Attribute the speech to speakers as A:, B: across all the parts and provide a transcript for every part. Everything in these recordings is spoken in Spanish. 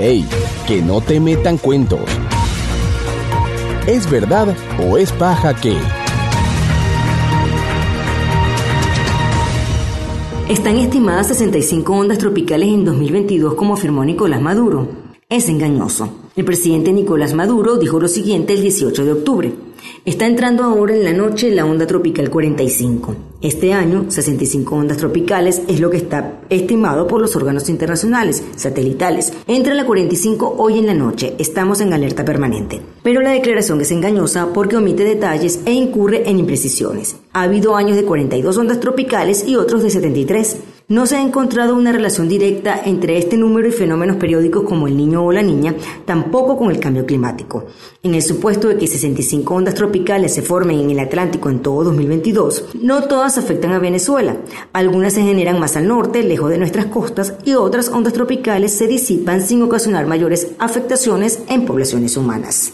A: ¡Ey! Que no te metan cuentos. ¿Es verdad o es paja que?
B: Están estimadas 65 ondas tropicales en 2022, como afirmó Nicolás Maduro. Es engañoso. El presidente Nicolás Maduro dijo lo siguiente el 18 de octubre. Está entrando ahora en la noche la onda tropical 45. Este año, 65 ondas tropicales es lo que está estimado por los órganos internacionales, satelitales. Entra la 45 hoy en la noche. Estamos en alerta permanente. Pero la declaración es engañosa porque omite detalles e incurre en imprecisiones. Ha habido años de 42 ondas tropicales y otros de 73. No se ha encontrado una relación directa entre este número y fenómenos periódicos como el niño o la niña, tampoco con el cambio climático. En el supuesto de que 65 ondas tropicales se formen en el Atlántico en todo 2022, no todas afectan a Venezuela. Algunas se generan más al norte, lejos de nuestras costas, y otras ondas tropicales se disipan sin ocasionar mayores afectaciones en poblaciones humanas.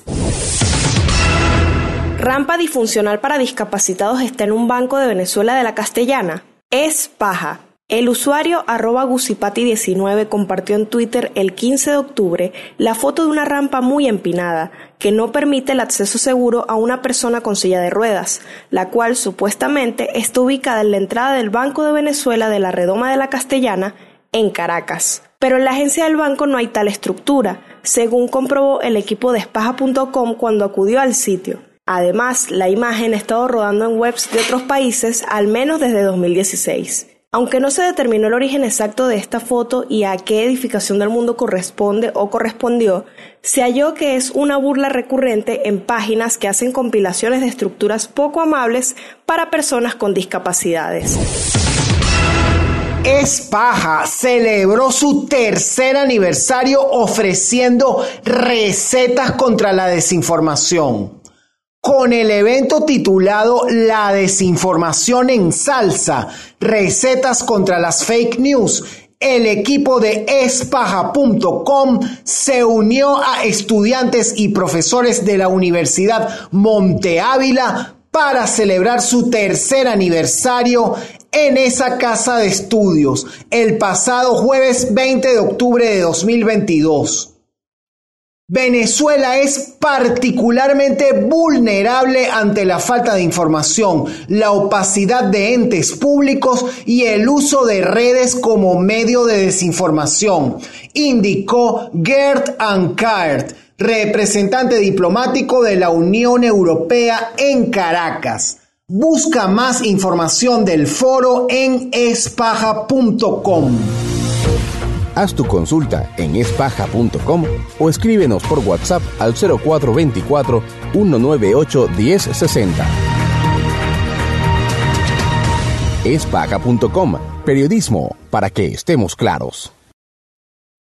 C: Rampa disfuncional para discapacitados está en un banco de Venezuela de la Castellana. Es paja. El usuario arroba gusipati19 compartió en Twitter el 15 de octubre la foto de una rampa muy empinada que no permite el acceso seguro a una persona con silla de ruedas, la cual supuestamente está ubicada en la entrada del Banco de Venezuela de la Redoma de la Castellana en Caracas. Pero en la agencia del banco no hay tal estructura, según comprobó el equipo de espaja.com cuando acudió al sitio. Además, la imagen ha estado rodando en webs de otros países al menos desde 2016. Aunque no se determinó el origen exacto de esta foto y a qué edificación del mundo corresponde o correspondió, se halló que es una burla recurrente en páginas que hacen compilaciones de estructuras poco amables para personas con discapacidades.
D: Espaja celebró su tercer aniversario ofreciendo recetas contra la desinformación con el evento titulado La desinformación en salsa, recetas contra las fake news. El equipo de espaja.com se unió a estudiantes y profesores de la Universidad Monte Ávila para celebrar su tercer aniversario en esa casa de estudios el pasado jueves 20 de octubre de 2022. Venezuela es particularmente vulnerable ante la falta de información, la opacidad de entes públicos y el uso de redes como medio de desinformación, indicó Gert Ankart, representante diplomático de la Unión Europea en Caracas. Busca más información del foro en espaja.com.
A: Haz tu consulta en espaja.com o escríbenos por WhatsApp al 0424 198 1060. Espaja.com, periodismo para que estemos claros.